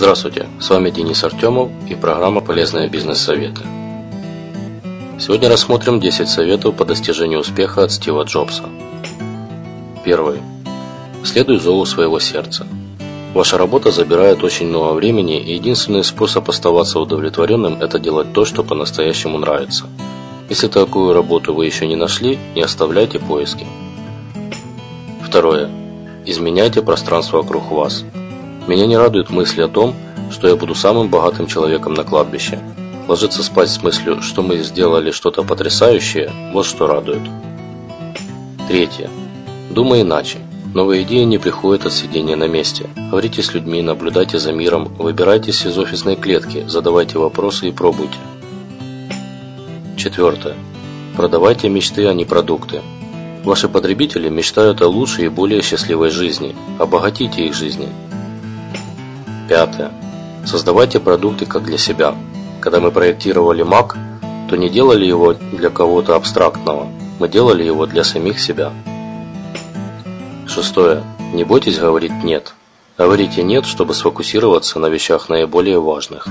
Здравствуйте, с вами Денис Артемов и программа «Полезные бизнес-советы». Сегодня рассмотрим 10 советов по достижению успеха от Стива Джобса. Первый. Следуй зову своего сердца. Ваша работа забирает очень много времени, и единственный способ оставаться удовлетворенным – это делать то, что по-настоящему нравится. Если такую работу вы еще не нашли, не оставляйте поиски. Второе. Изменяйте пространство вокруг вас – меня не радует мысль о том, что я буду самым богатым человеком на кладбище. Ложиться спать с мыслью, что мы сделали что-то потрясающее, вот что радует. Третье. Думай иначе. Новые идеи не приходят от сидения на месте. Говорите с людьми, наблюдайте за миром, выбирайтесь из офисной клетки, задавайте вопросы и пробуйте. Четвертое. Продавайте мечты, а не продукты. Ваши потребители мечтают о лучшей и более счастливой жизни. Обогатите их жизни. Пятое. Создавайте продукты как для себя. Когда мы проектировали Mac, то не делали его для кого-то абстрактного, мы делали его для самих себя. Шестое. Не бойтесь говорить «нет». Говорите «нет», чтобы сфокусироваться на вещах наиболее важных.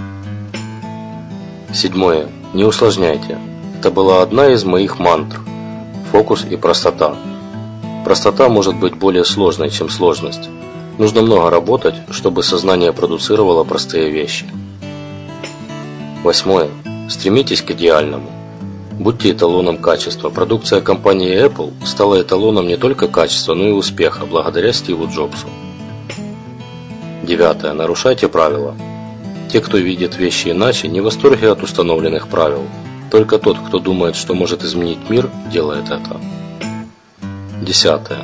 Седьмое. Не усложняйте. Это была одна из моих мантр. Фокус и простота. Простота может быть более сложной, чем сложность. Нужно много работать, чтобы сознание продуцировало простые вещи. Восьмое. Стремитесь к идеальному. Будьте эталоном качества. Продукция компании Apple стала эталоном не только качества, но и успеха, благодаря Стиву Джобсу. Девятое. Нарушайте правила. Те, кто видит вещи иначе, не в восторге от установленных правил. Только тот, кто думает, что может изменить мир, делает это. Десятое.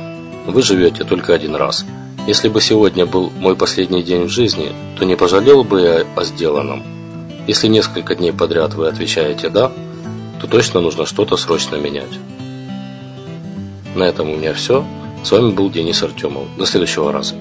Вы живете только один раз. Если бы сегодня был мой последний день в жизни, то не пожалел бы я о сделанном. Если несколько дней подряд вы отвечаете «да», то точно нужно что-то срочно менять. На этом у меня все. С вами был Денис Артемов. До следующего раза.